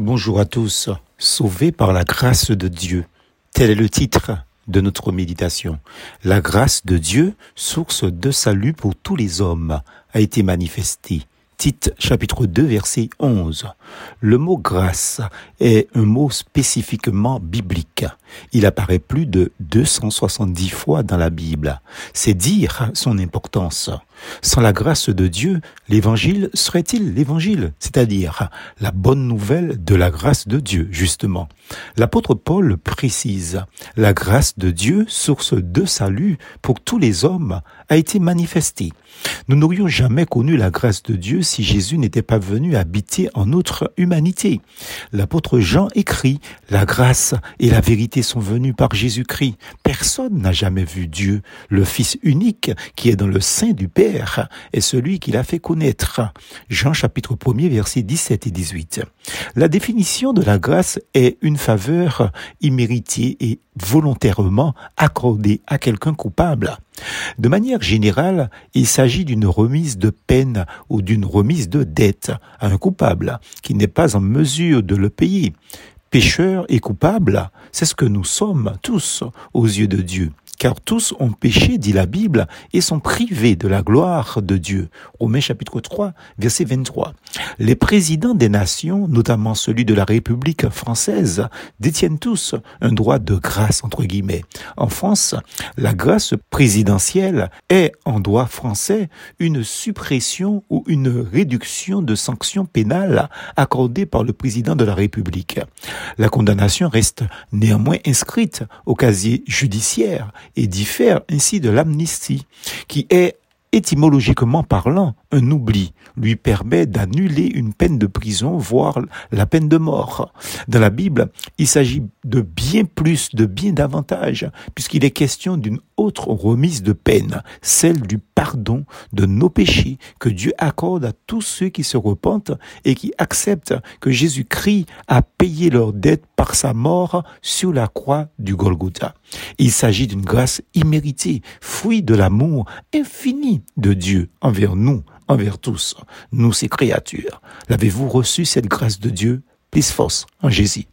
Bonjour à tous, sauvés par la grâce de Dieu. Tel est le titre de notre méditation. La grâce de Dieu, source de salut pour tous les hommes, a été manifestée. Tite chapitre 2 verset 11. Le mot grâce est un mot spécifiquement biblique. Il apparaît plus de 270 fois dans la Bible. C'est dire son importance. Sans la grâce de Dieu, l'évangile serait-il l'évangile, c'est-à-dire la bonne nouvelle de la grâce de Dieu, justement. L'apôtre Paul précise, la grâce de Dieu, source de salut pour tous les hommes, a été manifestée. Nous n'aurions jamais connu la grâce de Dieu si Jésus n'était pas venu habiter en notre humanité. L'apôtre Jean écrit, la grâce et la vérité sont venues par Jésus-Christ. Personne n'a jamais vu Dieu. Le Fils unique qui est dans le sein du Père est celui qui l'a fait connaître. Jean chapitre 1er versets 17 et 18. La définition de la grâce est une faveur imméritée et volontairement accordée à quelqu'un coupable. De manière générale, il s'agit d'une remise de peine ou d'une remise de dette à un coupable qui n'est pas en mesure de le payer. Pécheur et coupable, c'est ce que nous sommes tous aux yeux de Dieu car tous ont péché, dit la Bible, et sont privés de la gloire de Dieu. Romains chapitre 3, verset 23. Les présidents des nations, notamment celui de la République française, détiennent tous un droit de grâce, entre guillemets. En France, la grâce présidentielle est, en droit français, une suppression ou une réduction de sanctions pénales accordées par le président de la République. La condamnation reste néanmoins inscrite au casier judiciaire et diffère ainsi de l'amnistie, qui est étymologiquement parlant, un oubli lui permet d'annuler une peine de prison, voire la peine de mort. Dans la Bible, il s'agit de bien plus, de bien davantage, puisqu'il est question d'une autre remise de peine, celle du pardon de nos péchés que Dieu accorde à tous ceux qui se repentent et qui acceptent que Jésus-Christ a payé leur dette par sa mort sur la croix du Golgotha. Il s'agit d'une grâce imméritée, fruit de l'amour infini de Dieu envers nous, envers tous, nous ses créatures. L'avez-vous reçu cette grâce de Dieu? Plus force en Jésus.